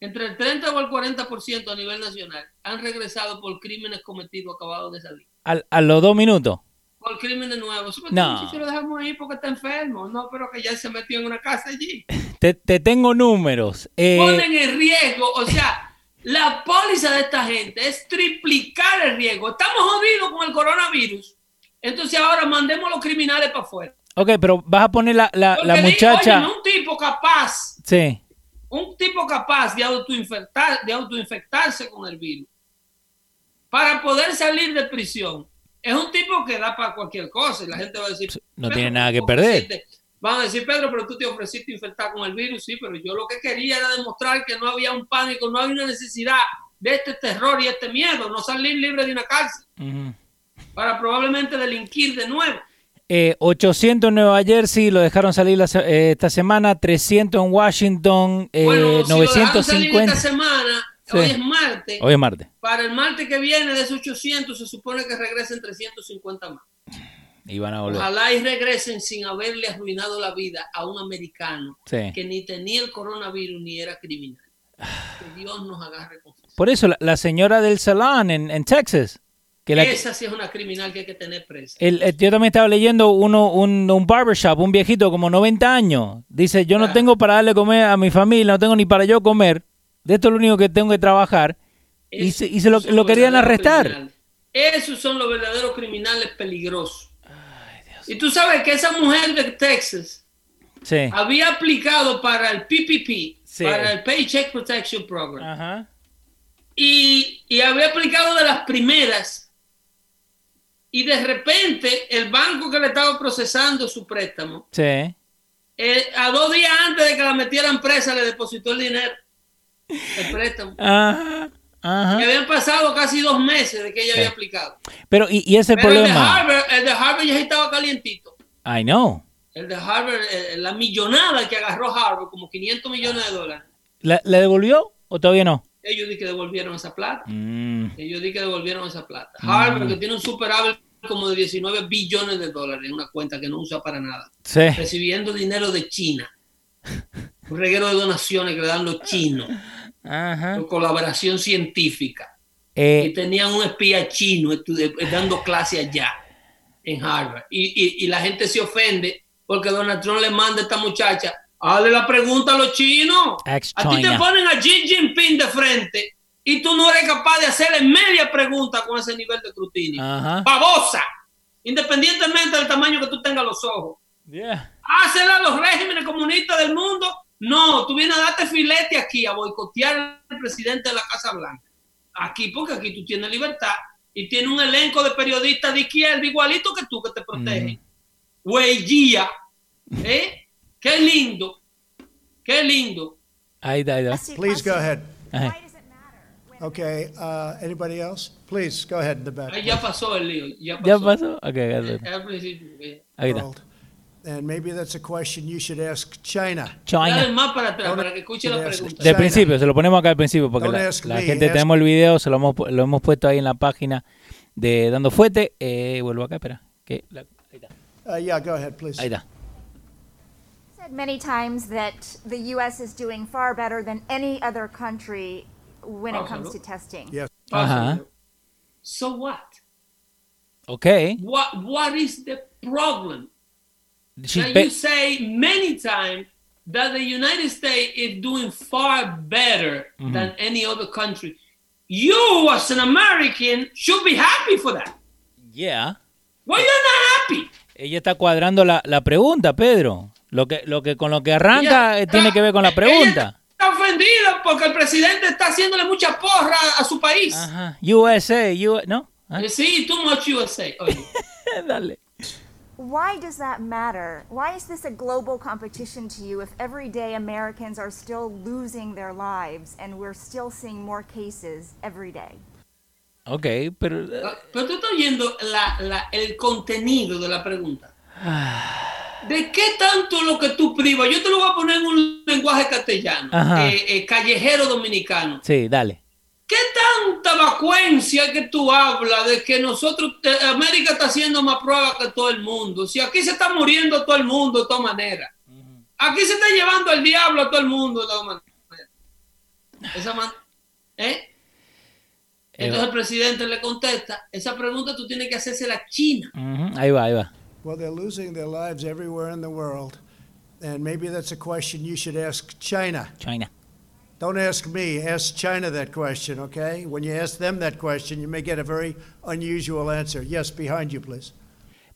entre el 30 o el 40% a nivel nacional han regresado por crímenes cometidos acabados de salir. Al, a los dos minutos. Por crimen de nuevo. No. Si lo dejamos ahí porque está enfermo. No, pero que ya se metió en una casa allí. Te, te tengo números. Eh, Ponen en riesgo, o sea, la póliza de esta gente es triplicar el riesgo. Estamos jodidos con el coronavirus. Entonces ahora mandemos a los criminales para afuera. ok, pero vas a poner la, la, muchacha. un tipo capaz, Sí. un tipo capaz de, autoinfectar, de autoinfectarse con el virus para poder salir de prisión. Es un tipo que da para cualquier cosa y la gente va a decir, No "Pedro, tiene nada que perder". ofreciste". Van a decir, Pedro, pero tú te ofreciste infectar con el virus, sí, pero yo lo que quería era demostrar que no había un pánico, no había una necesidad de este terror y este miedo, no salir libre de una cárcel para probablemente delinquir de nuevo. Eh, 800 en Nueva Jersey, lo dejaron salir la eh, esta semana, 300 en Washington, eh, bueno, si lo dejaron salir 950. esta semana, Sí. hoy es martes, Hoy es martes. para el martes que viene de esos 800 se supone que regresen 350 más. Y van a volver. Ojalá y regresen sin haberle arruinado la vida a un americano Sí. que ni tenía el coronavirus ni era criminal. Que Dios nos agarre con. Por eso, la, la señora del salón en, en Texas, que la, Esa sí es una criminal que hay que tener presa. el- el- yo también estaba leyendo uno, un, un barbershop, un viejito como 90 años. Dice, yo no Ah. tengo para darle comer a mi familia, no tengo ni para yo comer. De esto es lo único que tengo que trabajar. Y se, y se lo, querían arrestar. criminales. Esos son los verdaderos criminales peligrosos. Y tú sabes que esa mujer de Texas Sí. había aplicado para el PPP, Sí. para el Paycheck Protection Program. Ajá. y, y había aplicado de las primeras. Y de repente el banco que le estaba procesando su préstamo, Sí. eh, a dos días antes de que la metieran presa, le depositó el dinero, el préstamo. Ajá. Ajá. habían pasado casi dos meses de que ella Sí. había aplicado. Pero, y, y ese el de, problema. Harvard, el de Harvard ya estaba calientito. I know. El de Harvard, eh, la millonada que agarró Harvard, como 500 millones de dólares. ¿La, la devolvió o todavía no? Ellos di que devolvieron esa plata. Mm, Ellos di que devolvieron esa plata. Harvard, que tiene un superávit como de 19 billones de dólares en una cuenta que no usa para nada. sí. Recibiendo dinero de China. Un reguero de donaciones que le dan los chinos. Ajá. Por colaboración científica. Y Eh, tenían un espía chino eh, dando clase allá en Harvard. Y, y- y la gente se ofende porque Donald Trump le manda a esta muchacha, hazle la pregunta a los chinos. A ti te ponen a Xi Jinping de frente y tú no eres capaz de hacerle media pregunta con ese nivel de escrutinio. Babosa. Independientemente del tamaño que tú tengas los ojos. Yeah. ¿Hácela a los regímenes comunistas del mundo? No, tú vienes a darte filete aquí, a boicotear al presidente de la Casa Blanca. Aquí, porque aquí tú tienes libertad y tienes un elenco de periodistas de izquierda igualito que tú que te protegen. Güey, ¿eh? Qué lindo, qué lindo. Ahí está, ahí está. Ask you a Please go ahead. Ajá. Why does it matter? when- Okay, uh, anybody else? Please, go ahead in the back. Ahí ya pasó el lío, ya pasó. ¿Ya pasó? Ahí está. And maybe that's a question you should ask China. Dale China. más para atrás Don't- para que escuche la Yes. pregunta. Del China. principio, se lo ponemos acá al principio porque la, gente ask- tenemos el video, se lo hemos, lo hemos puesto ahí en la página de Dando Fuete. Eh, vuelvo acá, espera. Que la- ahí está. Uh, yeah, go ahead, please. Ahí está. said many times that the U.S. is doing far better than any other country when it comes to testing. Yes. Ajá. So what? Ok. What what is the problem? She's you say many times that the United States is doing far better Mm-hmm. than any other country. You, as an American, should be happy for that. yeah. Why you're not happy? Ella está cuadrando la, la pregunta, Pedro. Lo que, lo que con lo que arranca Ella eh, tiene está- que ver con la ella pregunta. Está ofendida porque el presidente está haciéndole mucha porra a su país. Ajá. USA, ¿no? Ah, Eh, Sí, too much USA. Oye, Dale. Why does that matter? Why is this a global competition to you if everyday Americans are still losing their lives and we're still seeing more cases every day? Ok, pero... eh, Pero tú estás oyendo la- la- el contenido de la pregunta. ¿De qué tanto lo que tú privas? Yo te lo voy a poner en un lenguaje castellano, eh, eh, callejero dominicano. Sí, dale. ¿Qué tanta vacuencia que tú hablas de que nosotros, eh, América está haciendo más pruebas que todo el mundo? Si aquí se está muriendo todo el mundo de todas maneras. Aquí se está llevando el diablo a todo el mundo de todas maneras. Esa man- ¿eh? Entonces el presidente le contesta, esa pregunta tú tienes que hacérsela a China. Ahí va, ahí va. Well, they're losing their lives everywhere in the world. And maybe that's a question you should ask China. China. Don't ask me, ask China that question, okay? When you ask them that question, you may get a very unusual answer. Yes, behind you, please.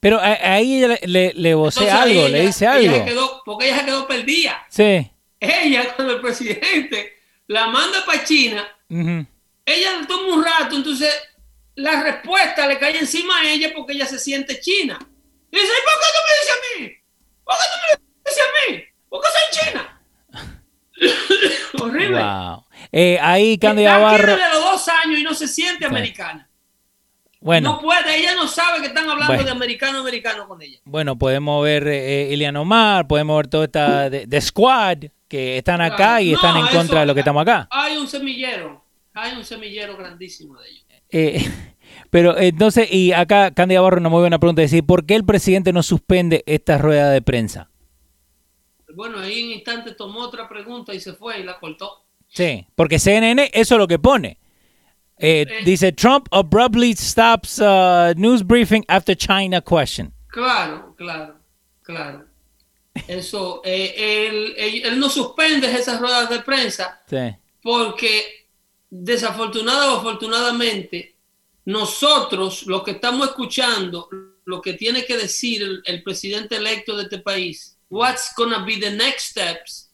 Pero ahí le, le, le vocea algo, le dice algo. quedó, porque ella se quedó perdida. Sí. Ella, cuando el presidente la manda para China, ella le toma un rato, entonces la respuesta le cae encima a ella porque ella se siente china. Y dice, ¿por qué tú me dices a mí? ¿Por qué tú me dices a mí? ¿Por qué soy china? Horrible. Wow. Eh, ahí Candy Navarro. Tiene de los dos años y no se siente americana. Bueno. No puede, ella no sabe que están hablando de americano americano con ella. Bueno, podemos ver eh, Ilian Omar, podemos ver toda esta de, squad que están acá y están en contra de lo que estamos acá. Hay un semillero, hay un semillero grandísimo de ellos. Eh, pero entonces, y acá Candy Barro nos mueve una pregunta, decir, ¿por qué el presidente no suspende esta rueda de prensa? Bueno, ahí en instante tomó otra pregunta y se fue y la cortó. Sí, porque CNN eso es lo que pone. Eh, eh, dice Trump abruptly stops uh, news briefing after China question. Claro, claro, claro. Eso, eh, él, no suspende esas ruedas de prensa porque desafortunado o afortunadamente nosotros, los que estamos escuchando lo que tiene que decir el, el presidente electo de este país, what's gonna be the next steps,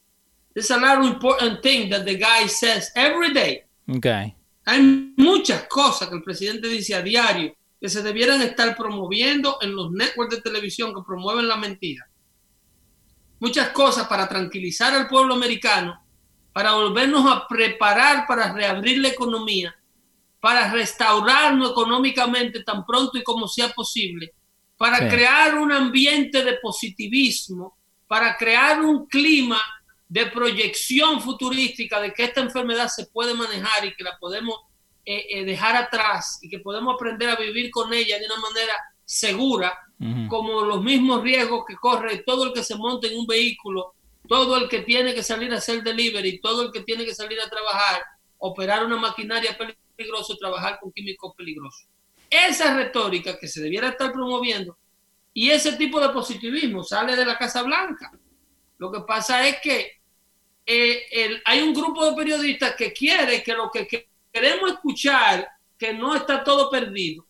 there's a lot of important things that the guy says every day. Okay. Hay muchas cosas que el presidente dice a diario que se debieran estar promoviendo en los networks de televisión que promueven la mentira. Muchas cosas para tranquilizar al pueblo americano, para volvernos a preparar para reabrir la economía, para restaurarnos económicamente tan pronto y como sea posible, para crear un ambiente de positivismo, para crear un clima de proyección futurística de que esta enfermedad se puede manejar y que la podemos eh, eh, dejar atrás y que podemos aprender a vivir con ella de una manera segura, como los mismos riesgos que corre todo el que se monta en un vehículo, todo el que tiene que salir a hacer delivery, todo el que tiene que salir a trabajar, operar una maquinaria peligrosa, trabajar con químicos peligrosos. Esa retórica que se debiera estar promoviendo y ese tipo de positivismo sale de la Casa Blanca. Lo que pasa es que eh, hay un grupo de periodistas que quiere que lo que, queremos escuchar, que no está todo perdido,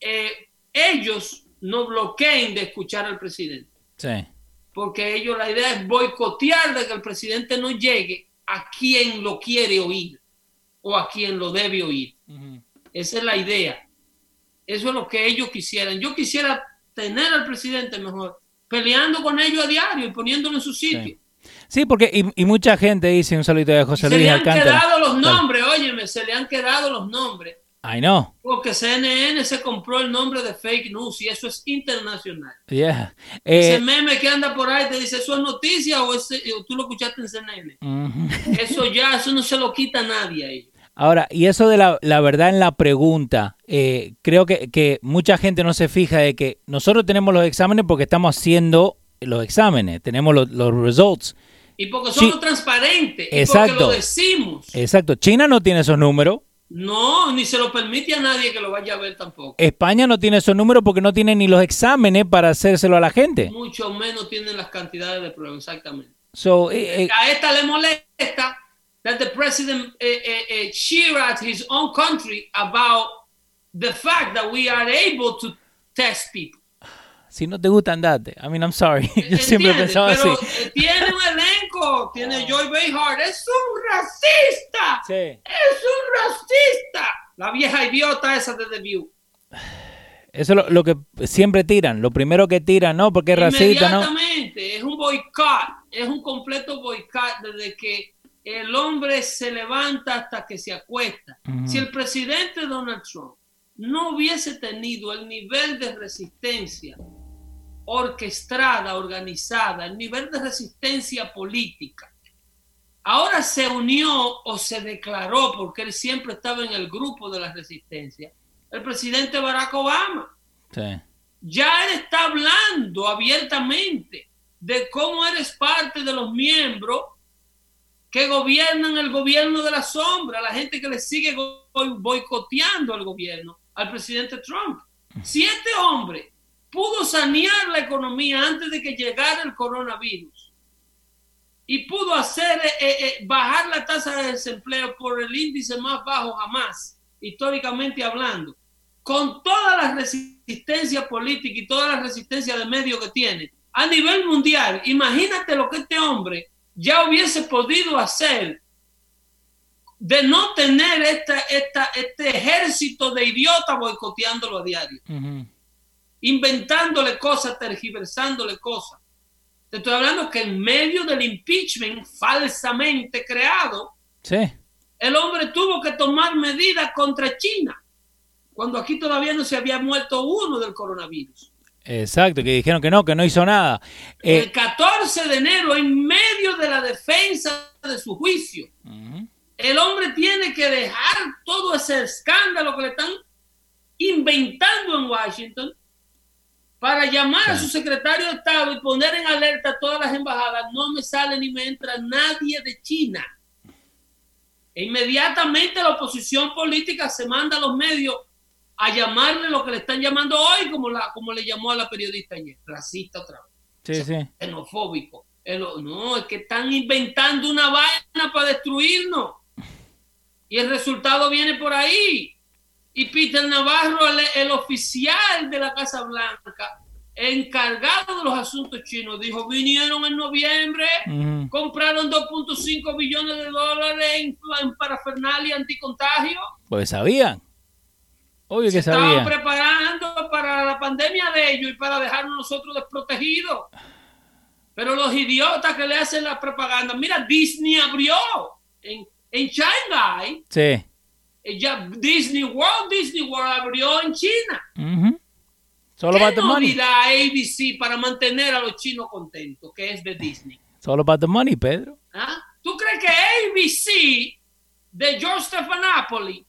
eh, ellos no bloqueen de escuchar al presidente. Sí. Porque ellos la idea es boicotear de que el presidente no llegue a quien lo quiere oír o a quien lo debe oír. Esa es la idea. Eso es lo que ellos quisieran. Yo quisiera tener al presidente mejor, peleando con ellos a diario y poniéndolo en su sitio. Sí, porque y, mucha gente dice un saludo de José Luis Alcántara. Se le han quedado los nombres, óyeme, se le han quedado los nombres. Ay, no. Porque CNN se compró el nombre de fake news y eso es internacional. Yeah. Ese eh, meme que anda por ahí te dice, ¿eso es noticia o, tú lo escuchaste en CNN? Eso ya, eso no se lo quita a nadie ahí. Ahora, y eso de la, la verdad en la pregunta, eh, creo que, que, mucha gente no se fija de que nosotros tenemos los exámenes porque estamos haciendo los exámenes, tenemos los, los results. Y porque somos transparentes, Exacto. y porque lo decimos. Exacto, China no tiene esos números. No, ni se lo permite a nadie que lo vaya a ver tampoco. España no tiene esos números porque no tiene ni los exámenes para hacérselo a la gente. Mucho menos tienen las cantidades de pruebas, exactamente. So, eh, eh, a esta le molesta that the president uh, uh, cheer at his own country about the fact that we are able to test people. Si no te gusta, andate. I mean, I'm sorry. Yo siempre pensaba pero así. Tiene un elenco. Tiene Joy Behar. Es un racista. Sí. Es un racista. La vieja idiota esa de The View. Eso es lo, lo, que siempre tiran. Lo primero que tiran, ¿no? Porque es racista, ¿no? Exactamente. Es un boicot. Es un completo boicot desde que el hombre se levanta hasta que se acuesta. Si el presidente Donald Trump no hubiese tenido el nivel de resistencia orquestada, organizada, el nivel de resistencia política, ahora se unió o se declaró, porque él siempre estaba en el grupo de la resistencia, el presidente Barack Obama. Ya él está hablando abiertamente de cómo eres parte de los miembros que gobiernan el gobierno de la sombra, la gente que le sigue boicoteando al gobierno, al presidente Trump. Si este hombre pudo sanear la economía antes de que llegara el coronavirus y pudo hacer eh, eh, eh, bajar la tasa de desempleo por el índice más bajo jamás, históricamente hablando, con toda la resistencia política y toda la resistencia de medio que tiene a nivel mundial, imagínate lo que este hombre ya hubiese podido hacer de no tener esta, esta, este ejército de idiotas boicoteándolo a diario, inventándole cosas, tergiversándole cosas. Te estoy hablando que en medio del impeachment falsamente creado, el hombre tuvo que tomar medidas contra China, cuando aquí todavía no se había muerto uno del coronavirus. Exacto, que dijeron que no, que no hizo nada. el 14 eh, de enero, en medio de la defensa de su juicio, el hombre tiene que dejar todo ese escándalo que le están inventando en Washington para llamar a su secretario de Estado y poner en alerta a todas las embajadas. No me sale ni me entra nadie de China. E inmediatamente la oposición política se manda a los medios a llamarle lo que le están llamando hoy, como, la, como le llamó a la periodista ayer, racista otra vez. Sí, sí. Xenofóbico. No, es que están inventando una vaina para destruirnos. Y el resultado viene por ahí. Y Peter Navarro, el, oficial de la Casa Blanca, encargado de los asuntos chinos, dijo, vinieron en noviembre, compraron 2.5 billones de dólares en, en parafernalia anticontagio. Pues sabían. Obvio que Estaban preparando para la pandemia de ellos y para dejarnos nosotros desprotegidos. Pero los idiotas que le hacen la propaganda, mira, Disney abrió en, en Shanghai. Sí. Eh, ya Disney World, Disney World abrió en China. Solo para the money. ABC para mantener a los chinos contentos, que es de Disney. Solo para the money, Pedro. ¿Ah? ¿Tú crees que ABC de George Stephanopoulos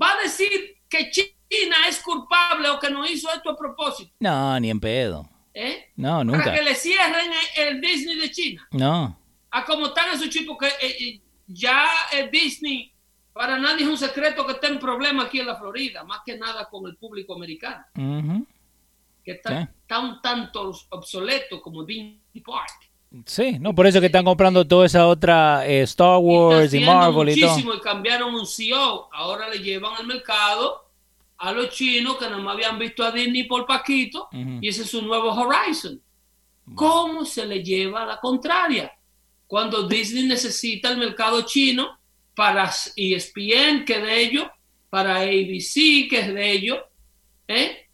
va a decir que China es culpable o que no hizo esto a propósito. No, ni en pedo. ¿Eh? No, nunca. Para que le cierren el Disney de China. No. A como están esos chicos que eh, eh, ya el Disney, para nadie es un secreto que está en problema aquí en la Florida, más que nada con el público americano. Que está, un tanto obsoleto como Disney Park. Sí, no, por eso que están comprando toda esa otra eh, Star Wars y, Marvel y todo. y cambiaron un CEO. Ahora le llevan al mercado a los chinos que no me habían visto a Disney por Paquito y ese es su nuevo Horizon. ¿Cómo se le lleva a la contraria? Cuando Disney necesita el mercado chino para ESPN, que es de ellos, para ABC, que es de ellos, ¿eh?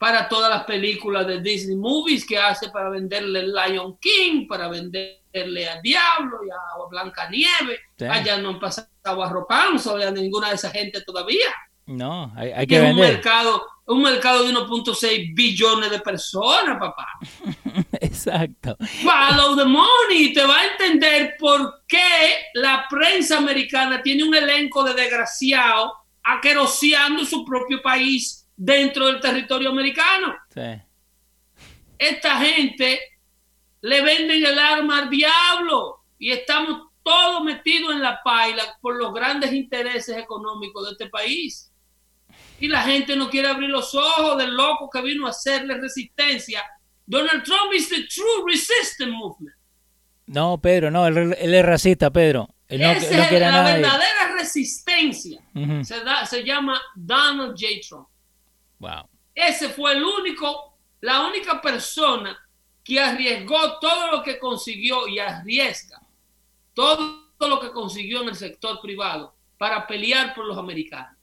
Para todas las películas de Disney Movies que hace para venderle el Lion King, para venderle a Diablo y a Blanca Nieve. Allá no han pasado a Ropanzo, a ninguna de esa gente todavía. No, hay, que vender. Un mercado, un mercado de 1.6 billones de personas, papá. Exacto. Follow the money. Te va a entender por qué la prensa americana tiene un elenco de desgraciados aqueroseando su propio país dentro del territorio americano. Esta gente le venden el arma al diablo y estamos todos metidos en la paila por los grandes intereses económicos de este país. Y la gente no quiere abrir los ojos del loco que vino a hacerle resistencia. Donald Trump is the true resistance movement. No, Pedro, no, él, es racista, Pedro. Esa es la verdadera resistencia. se, se llama Donald J. Trump. Ese fue el único, la única persona que arriesgó todo lo que consiguió y arriesga todo lo que consiguió en el sector privado para pelear por los americanos.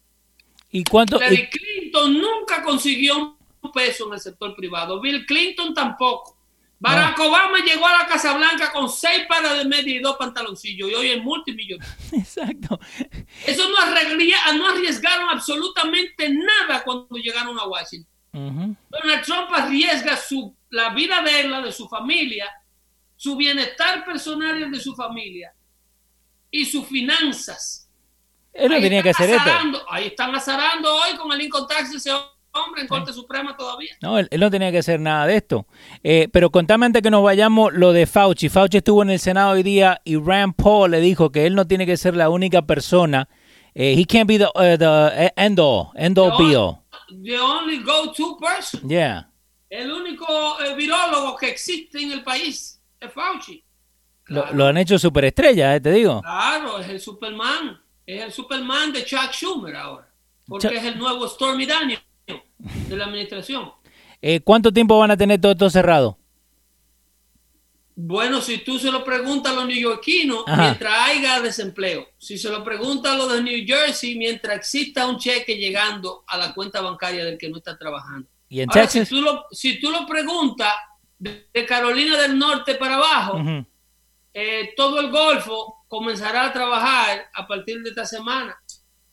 ¿Y cuánto? Bill Clinton nunca consiguió un peso en el sector privado. Bill Clinton tampoco. Barack Obama llegó a la Casa Blanca con seis pares de media y dos pantaloncillos y hoy es multimillonario. Exacto. Eso no, no arriesgaron absolutamente nada cuando llegaron a Washington. Donald Trump arriesga su, la vida de él, la de su familia, su bienestar personal y el de su familia y sus finanzas. Él no tenía que hacer esto. Ahí están azarando hoy con el tax ese hombre en Corte Suprema todavía. No, él, no tenía que hacer nada de esto. Eh, pero contame antes que nos vayamos lo de Fauci. Fauci estuvo en el Senado hoy día y Rand Paul le dijo que él no tiene que ser la única persona. Eh, he can't be the, uh, the end all, end all be all. The only go-to person. Yeah. El único eh, virólogo que existe en el país es Fauci. Lo, han hecho superestrella, eh, te digo. Claro, es el Superman. Es el Superman de Chuck Schumer ahora. Porque es el nuevo Stormy Daniels de la administración. Eh, ¿Cuánto tiempo van a tener todo esto cerrado? Bueno, si tú se lo preguntas a los neoyorquinos, mientras haya desempleo. Si se lo preguntas a los de New Jersey, mientras exista un cheque llegando a la cuenta bancaria del que no está trabajando. ¿Y en Texas? Si tú lo, si tú lo preguntas de, Carolina del Norte para abajo, eh, todo el Golfo comenzará a trabajar a partir de esta semana.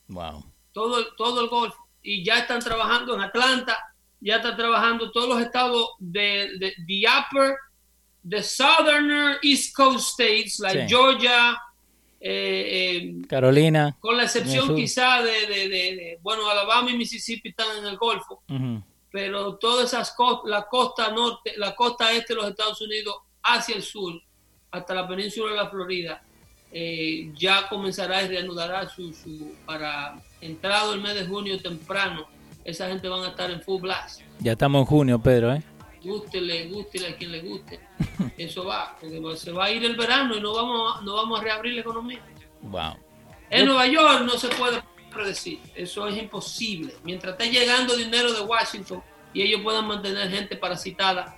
Wow. Todo, todo el Golfo. Y ya están trabajando en Atlanta, ya están trabajando todos los estados de, de the upper, the southern East Coast states, like Georgia, eh, eh, Carolina. Con la excepción quizá de, de, bueno, Alabama y Mississippi están en el Golfo. Pero todas esas costas, la costa norte, la costa este de los Estados Unidos hacia el sur, hasta la península de la Florida, eh, ya comenzará y reanudará su, para entrado el mes de junio temprano, esa gente van a estar en full blast. Ya estamos en junio, Pedro, ¿eh? Gústele, gústele a quien le guste. Eso va, porque se va a ir el verano y no vamos, no vamos a reabrir la economía. Wow. En Nueva York no se puede predecir, eso es imposible. Mientras esté llegando dinero de Washington y ellos puedan mantener gente parasitada,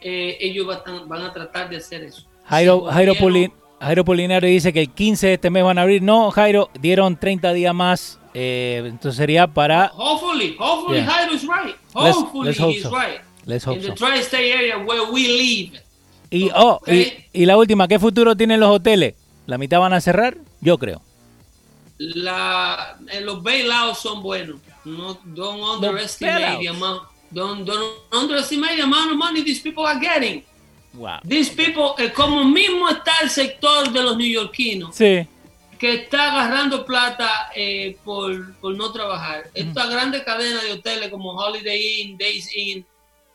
eh, ellos van, a tratar de hacer eso. Jairo, Jairo, Polinario dice que el 15 de este mes van a abrir. No, Jairo, dieron 30 días más. Eh, entonces sería para. Hopefully, hopefully Jairo is right. Hopefully let's, he's right. Let's hope In the tri-state area where we live. Y, oh, y, la última, ¿qué futuro tienen los hoteles? ¿La mitad van a cerrar? Yo creo. La, eh, los bailouts son buenos. No, don't underestimate the amount. Don't, don't underestimate the amount of money these people are getting. Wow. These people, eh, como mismo está el sector de los neoyorquinos, sí. Que está agarrando plata eh, por, por, no trabajar. Estas grandes cadenas de hoteles como Holiday Inn, Days Inn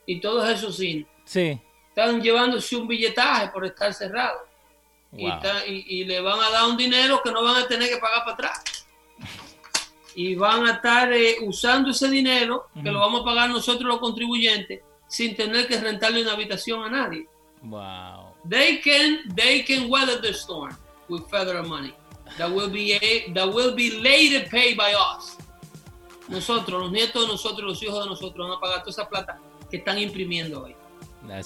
y todos esos Inn, sí. están llevándose un billetaje por estar cerrados. Y, y, le van a dar un dinero que no van a tener que pagar para atrás. Y van a estar eh, usando ese dinero, que lo vamos a pagar nosotros los contribuyentes, sin tener que rentarle una habitación a nadie. Wow. They can they can weather the storm with federal money that will be a, that will be later paid by us. Nosotros, los nietos de nosotros, los hijos de nosotros van a pagar toda esa plata que están imprimiendo hoy.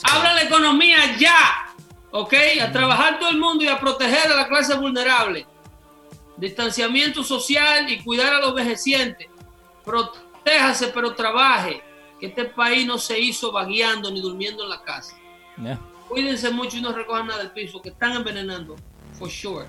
Habla la economía ya, ¿ok? A trabajar todo el mundo y a proteger a la clase vulnerable. Distanciamiento social y cuidar a los vejecientes. Protéjase, pero trabaje. Que este país no se hizo vagueando ni durmiendo en la casa. Cuídense mucho y no recojan nada del piso, que están envenenando, for sure.